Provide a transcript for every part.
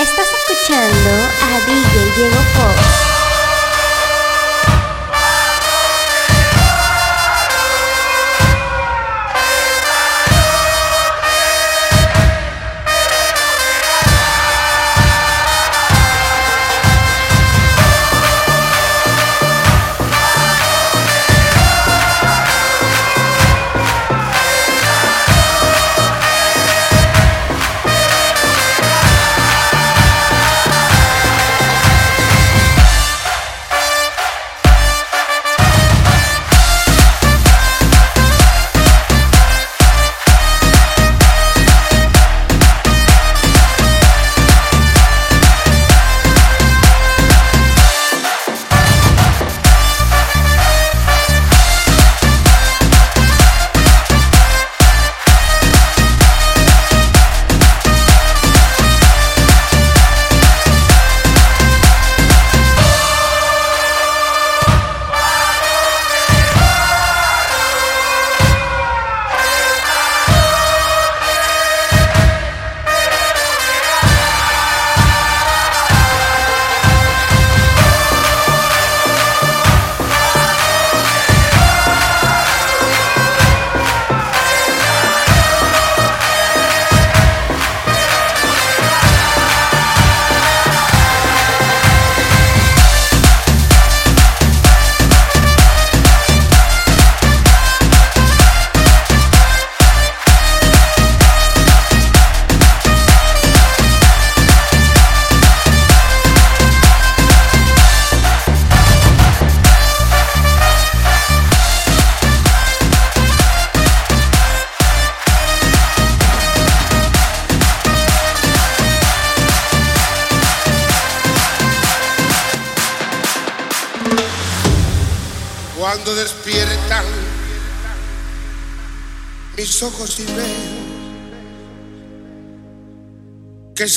Estás escuchando a DJ Diego Fox.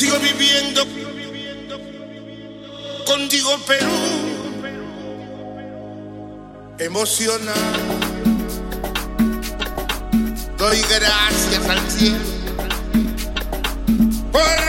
Sigo viviendo contigo Perú, emocionado. Doy gracias al cielo por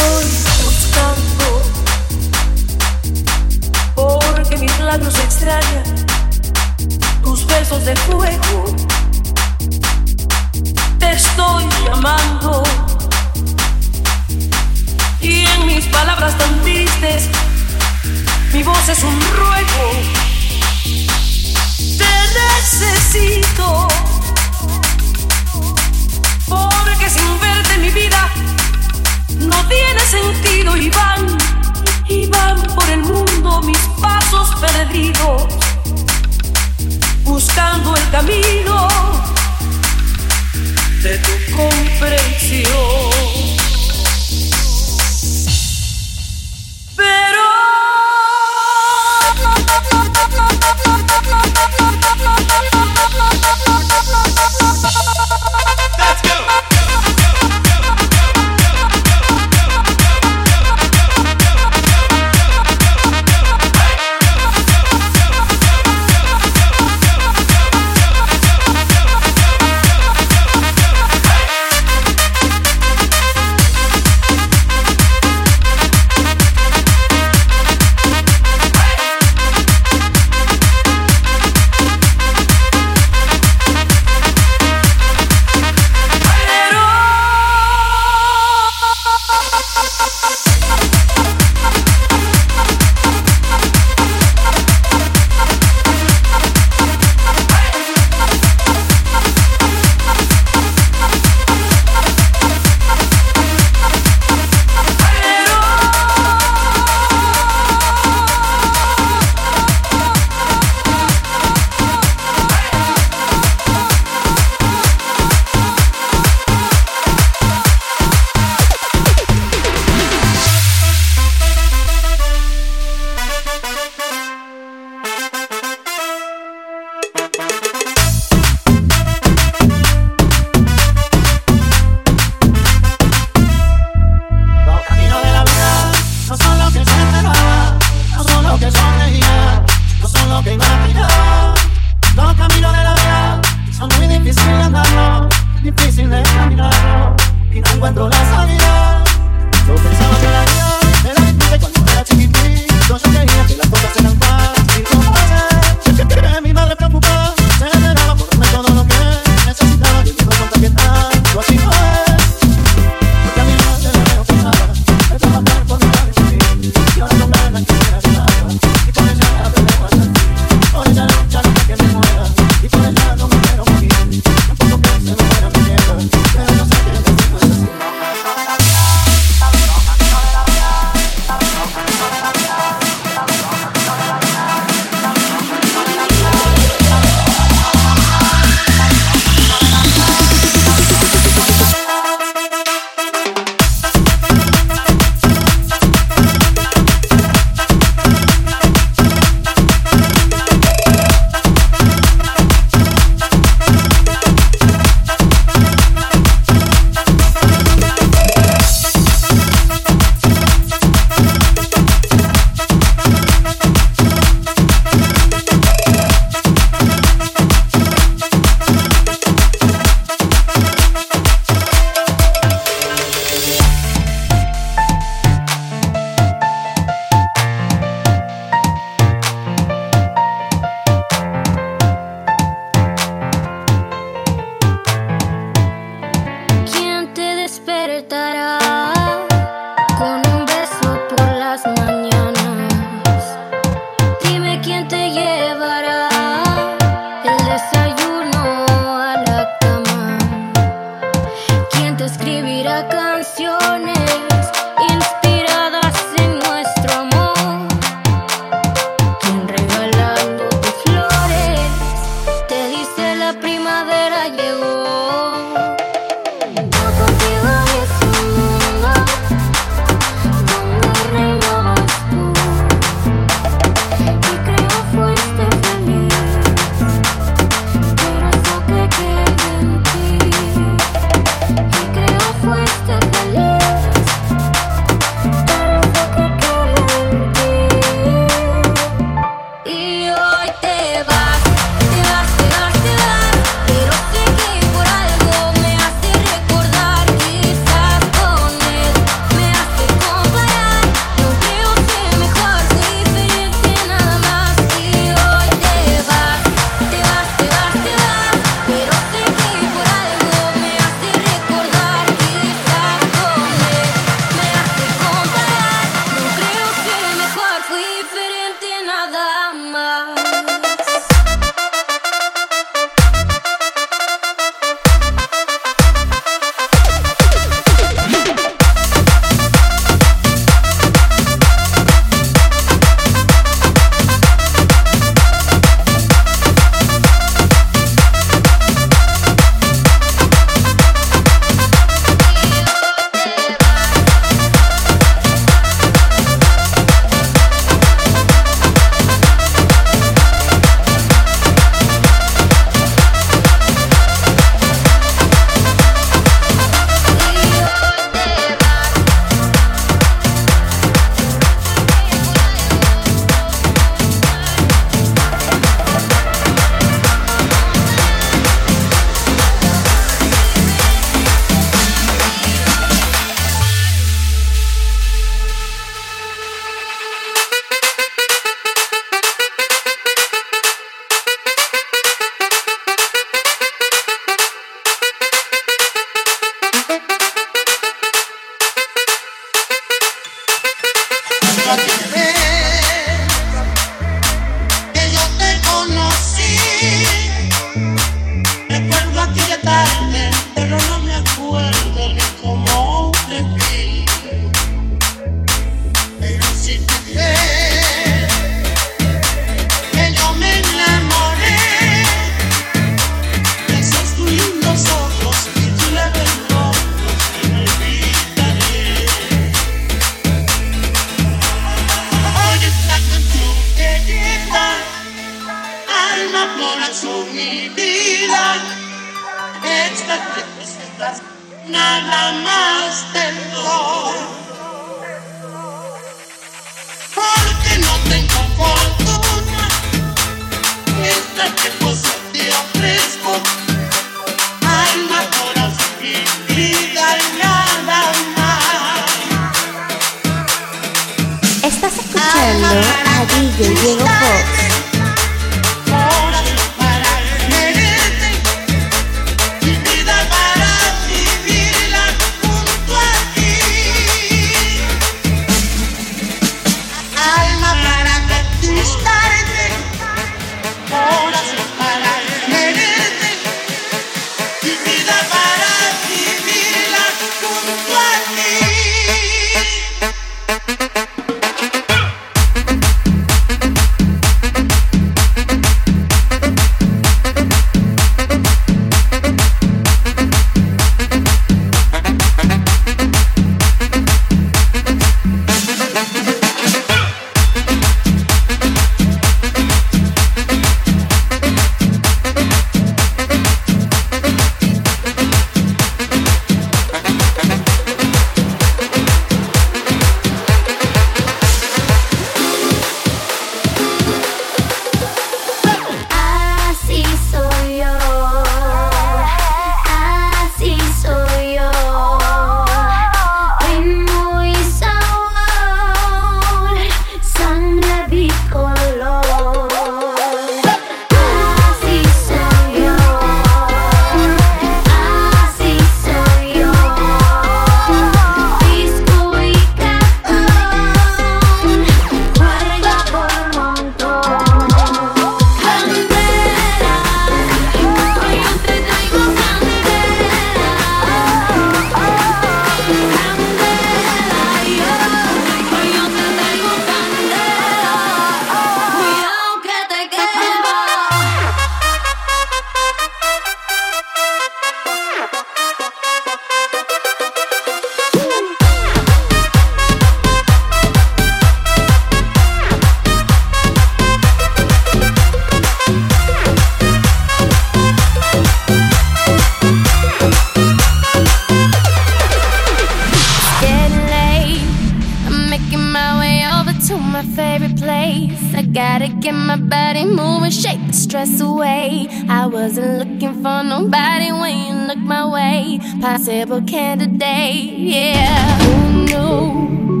away. I wasn't looking for nobody when you looked my way. Possible candidate, yeah. Who knew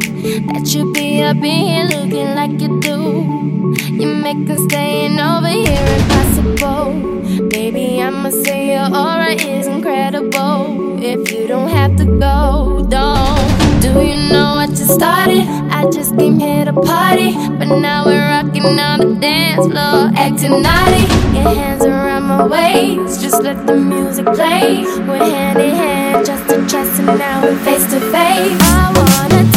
that you'd be up in here looking like you do? You make making staying over here impossible. Baby, I'ma say your aura is incredible. If you don't have to go, don't. Do you know what you started? I just came here to party, but now we're rocking on the dance floor, acting naughty. Your hands around my waist, just let the music play. We're hand in hand, just to chest, and now we're face to face. I wanna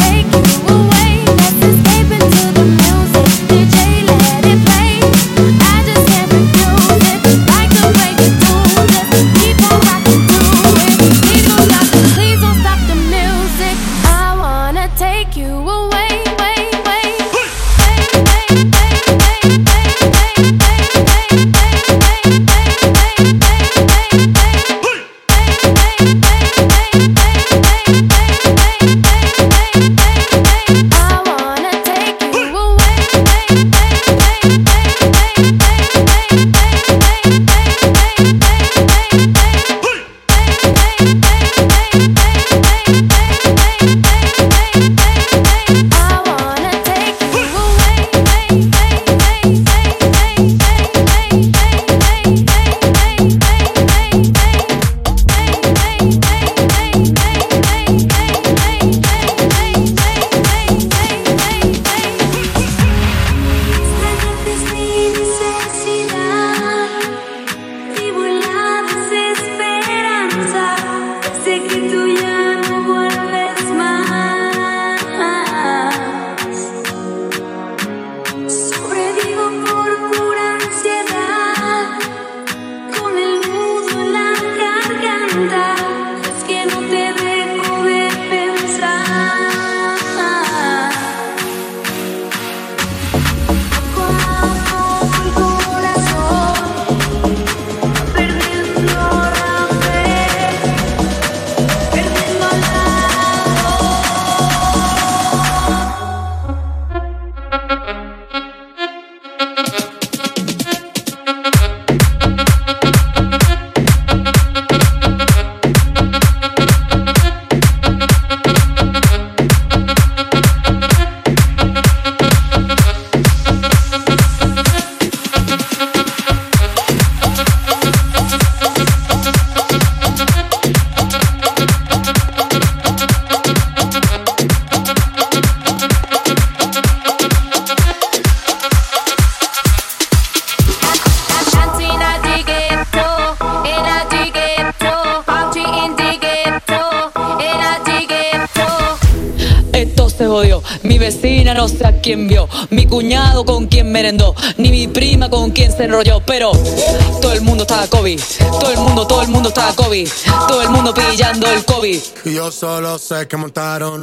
jodió. Mi vecina no sé a quién vio. Mi cuñado con quien merendó. Ni mi prima con quien se enrolló. Pero todo el mundo estaba COVID. Todo el mundo, todo el mundo estaba COVID. Todo el mundo pillando el COVID. yo solo sé que montaron.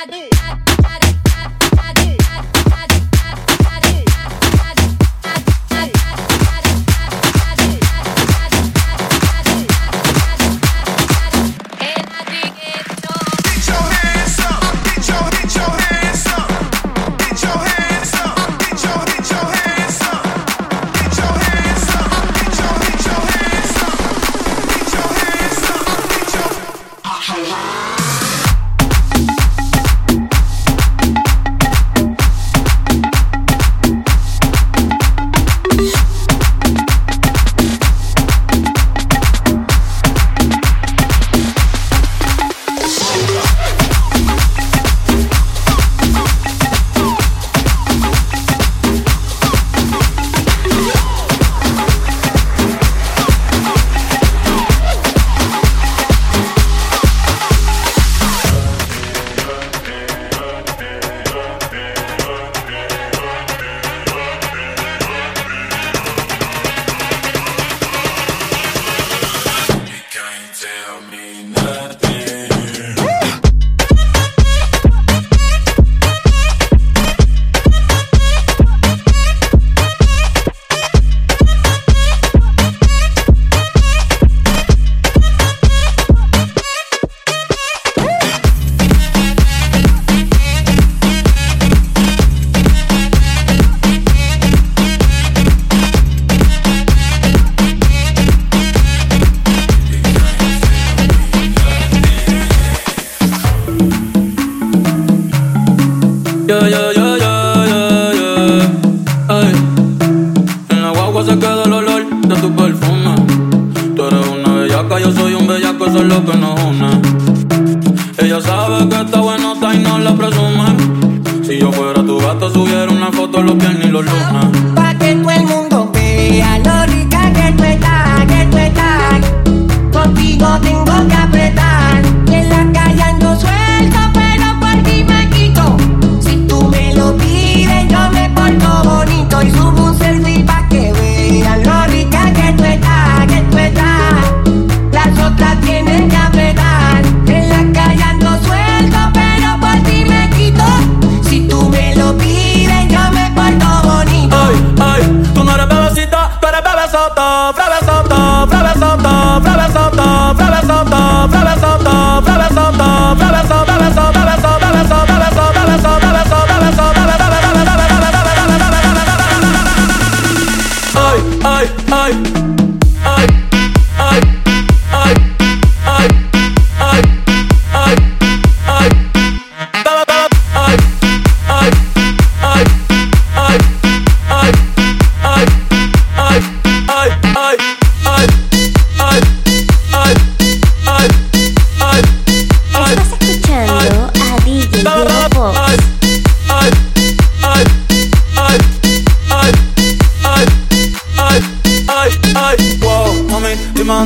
I do. I do.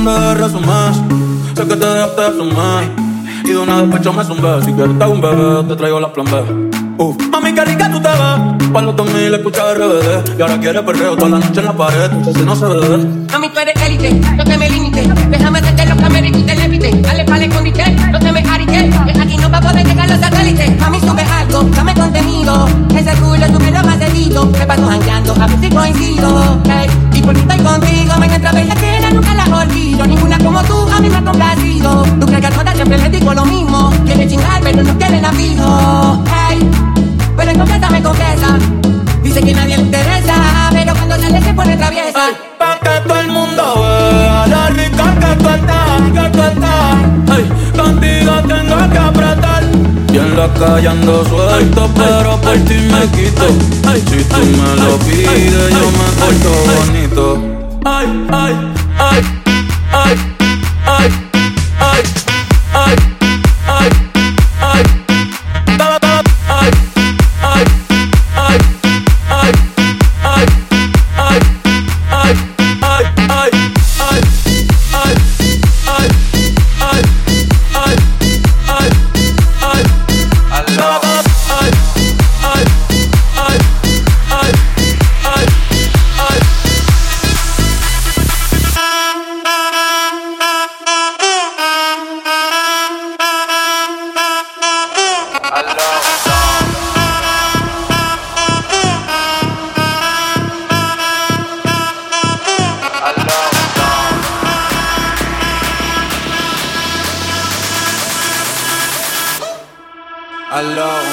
nombre de resumes. Sé que te dejaste sumar. Y de una despecho me zumbé. Si quieres te hago un bebé, te traigo la plan B. Uh. Mami, qué rica tú te ves. Pa' los 2000 escuchaba RBD. Y ahora quieres perreo toda la noche en la pared. Si no se ve. Mami, tú eres élite. No te me limites. Déjame hacerte los cameras y tú te levites. Dale pa'l escondite. No te me ariques. Que aquí no va a poder llegar los satélites. Mami, sube algo, dame contenido. Ese culo me lo has cedido. Me paso jangueando, a ver si coincido. Hey, y porque estoy contigo, me entra bella que nunca la olvido. Ninguna como tú, a mí me ha complacido. Tú crees que a todas siempre le digo lo mismo. Quiere chingar, pero no quiere amigo. Hey, pero en me confiesa. Dice que nadie le interesa, pero cuando sale se pone traviesa. Pa' que todo el mundo vea la rica que tú estás, que tú estás. Ay, contigo tengo en la calle ando suelto, pero por ti me quito. Si tú me lo pides, yo me porto bonito. Ay, ay, ay, Alone.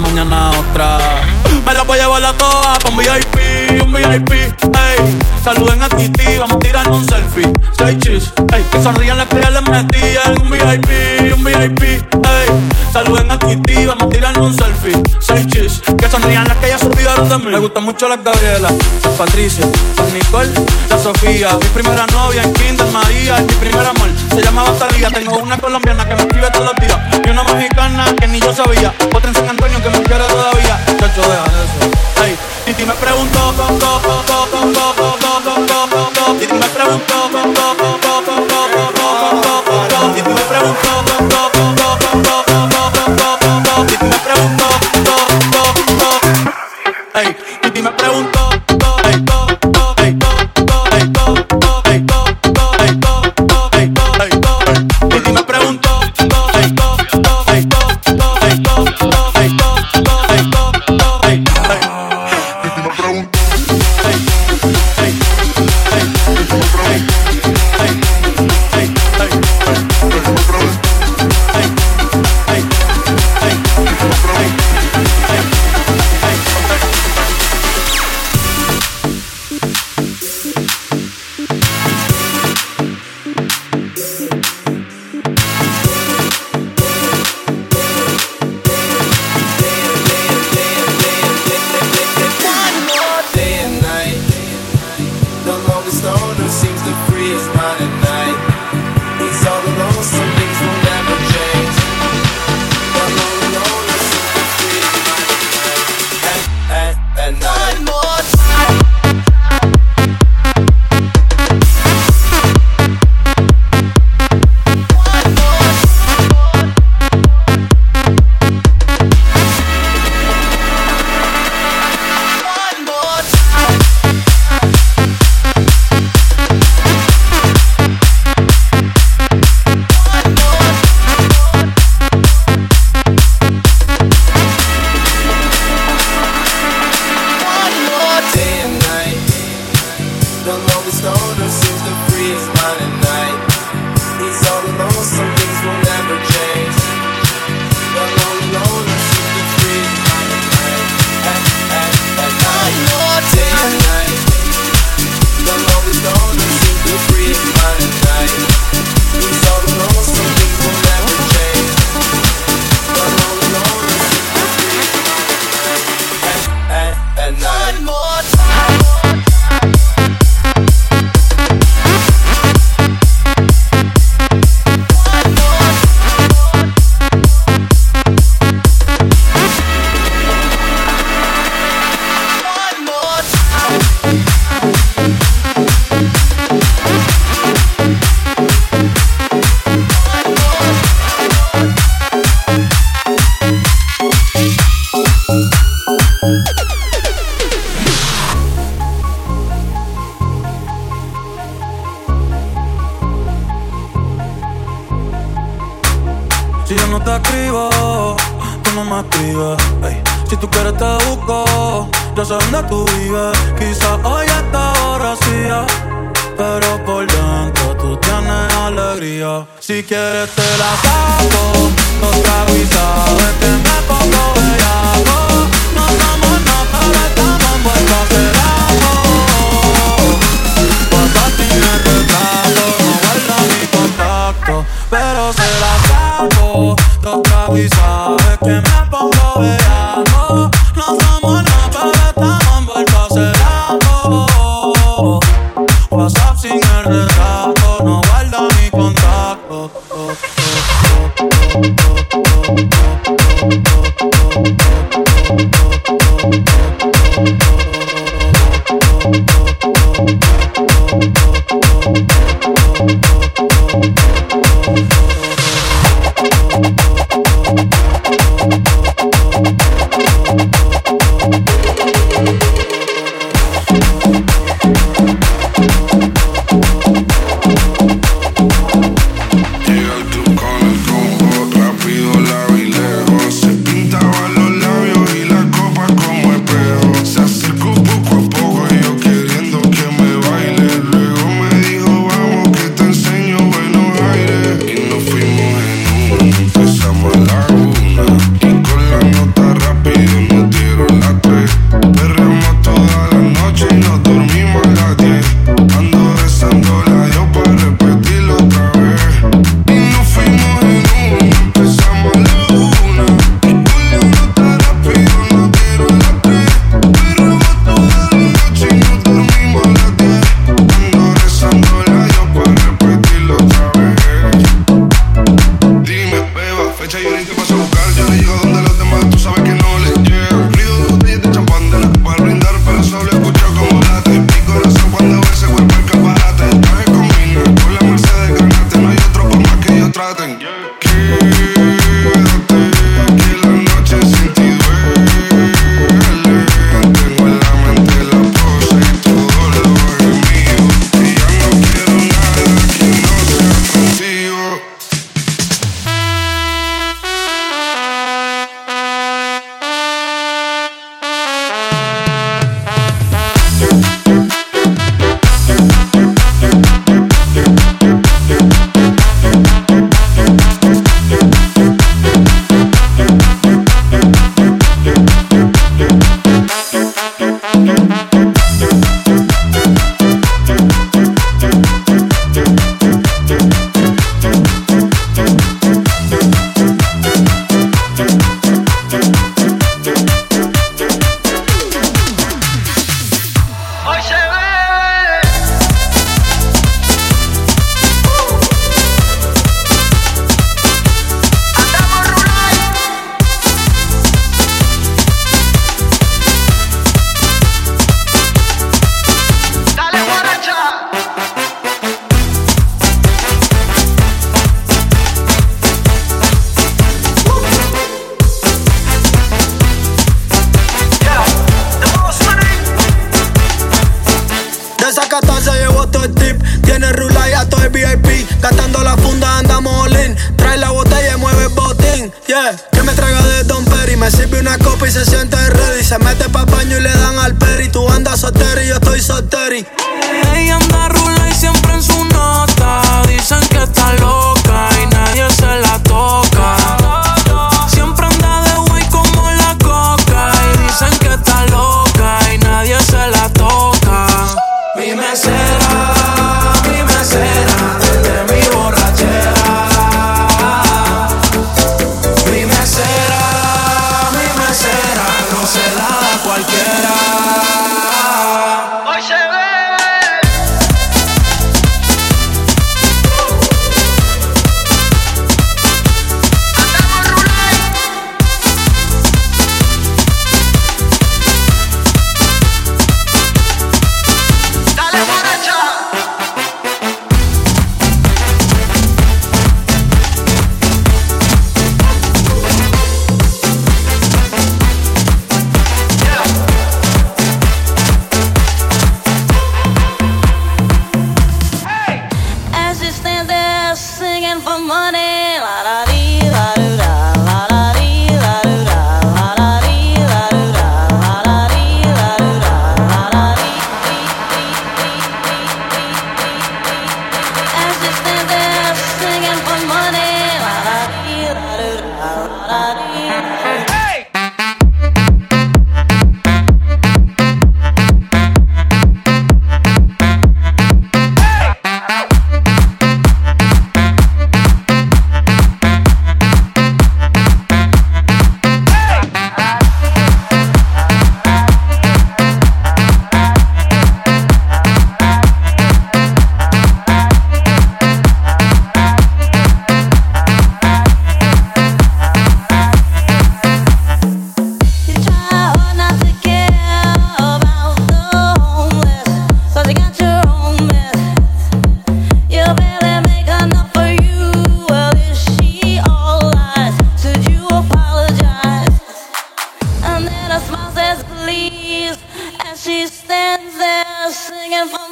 Mañana otra. Me la voy a llevar a todas pa' un VIP, un VIP. Ey, saluden a Titi, vamos a tirar un selfie. Seis chis, ey, que sonrían las que ya les metí. Un VIP, un VIP. Saluden a Kitty, vamos a tirarnos un selfie. Seis chis, que sonrían las que ya se olvidaron de mí. Me gustan mucho las Gabriela, las Patricia, las Nicole, la Sofía. Mi primera novia en Kinder María, mi primer amor. Se llamaba Talía. Tengo una colombiana que me escribe todos los días. Y una mexicana que ni yo sabía. Otra en San Antonio que me quiere todavía. Chacho, deja eso. Hey, Titi me preguntó, Titi me preguntó, Titi me preguntó.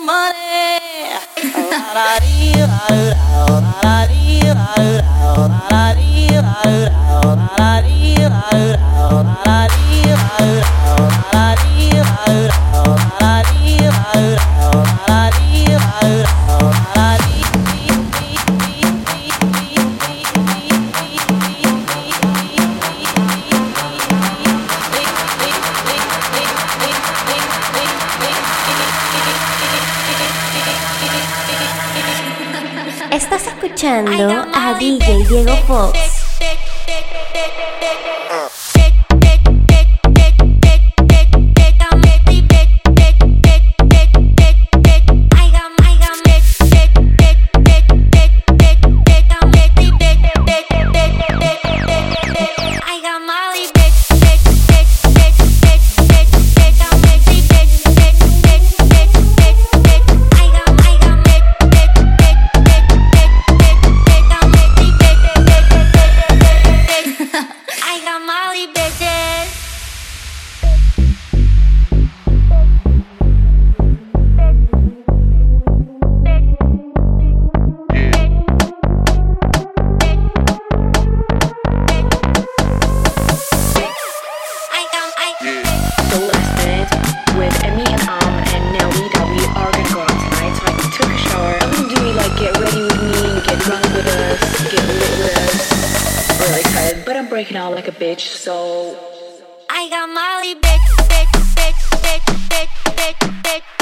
money. DJ Diego Fox. I got Molly, bitch, bitch, bitch, bitch, bitch, bitch, bitch.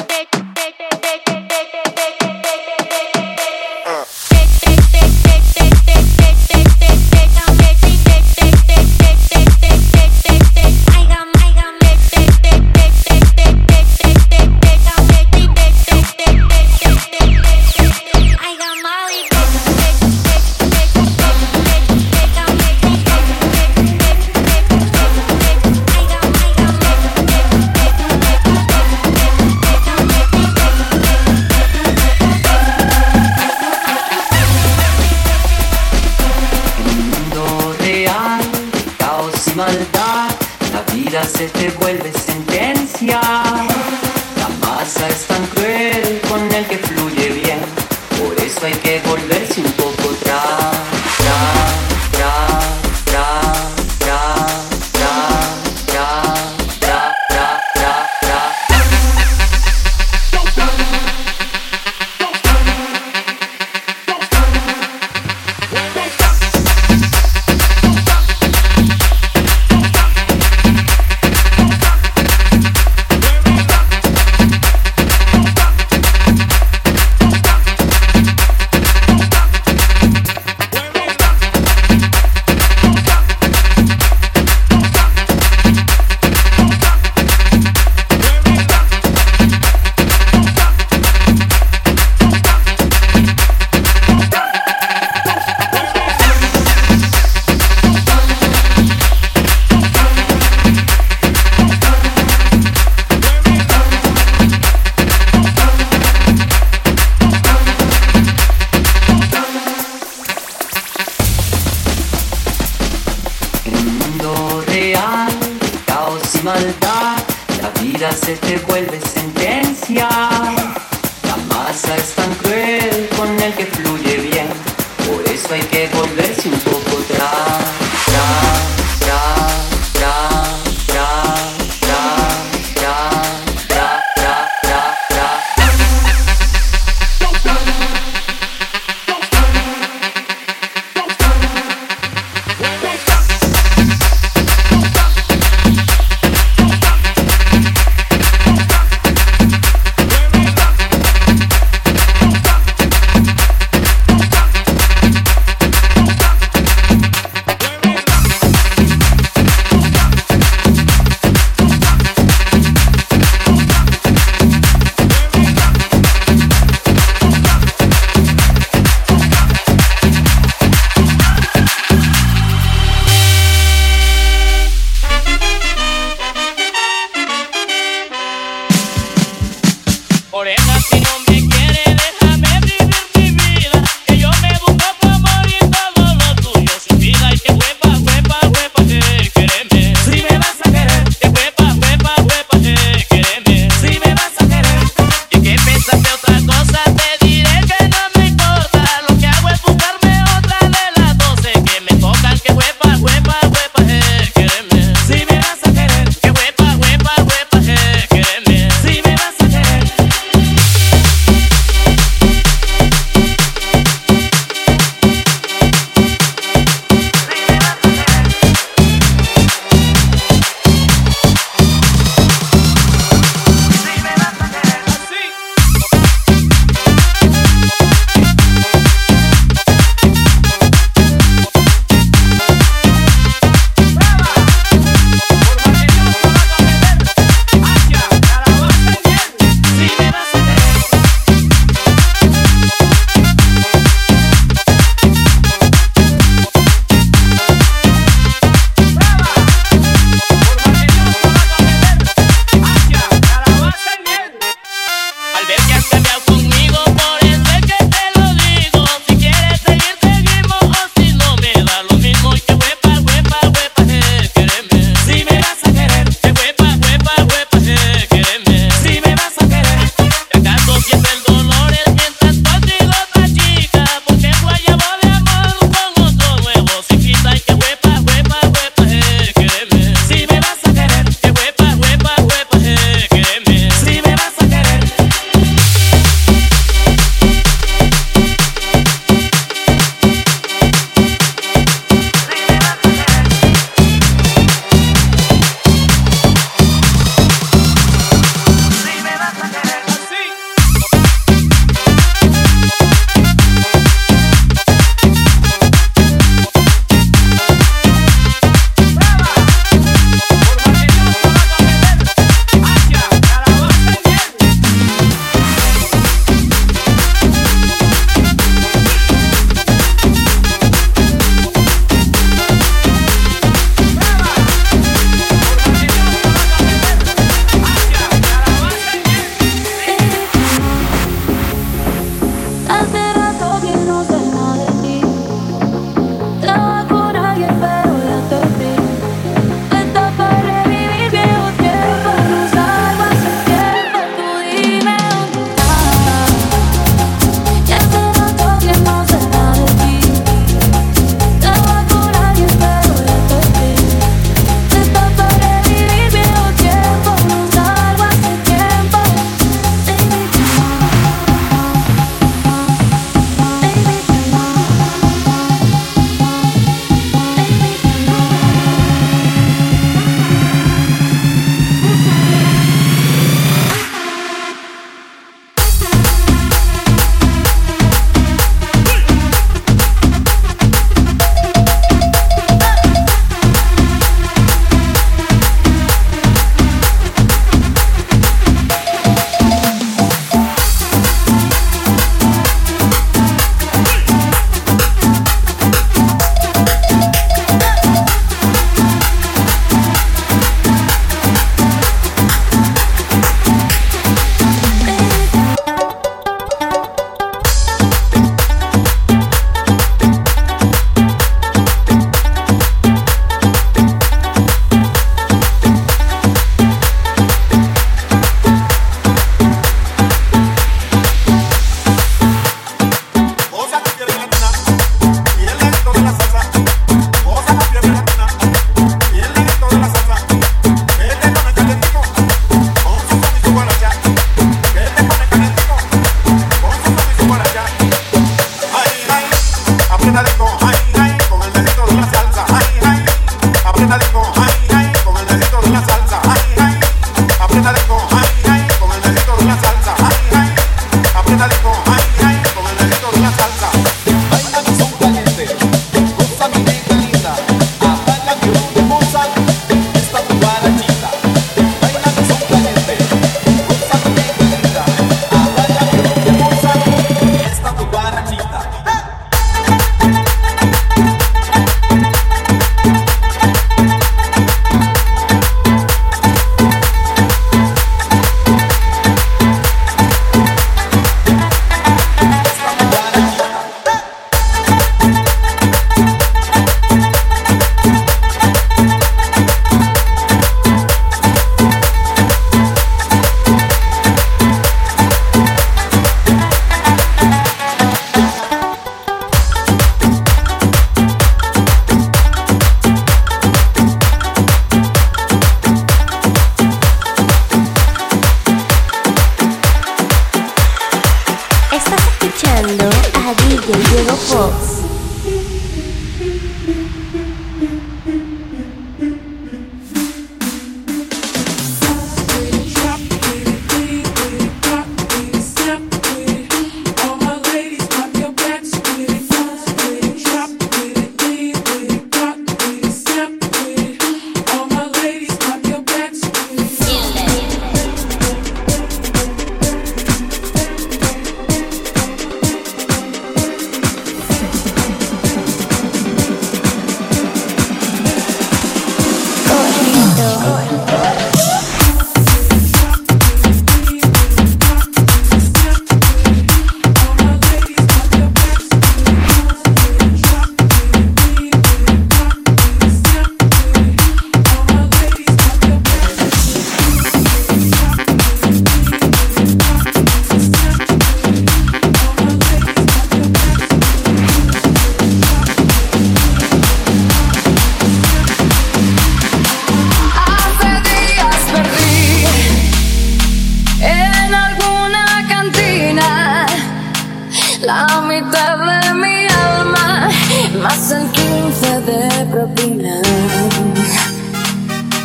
pasan 15 de propina.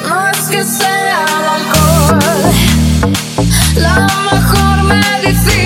No es que sea el alcohol la mejor medicina.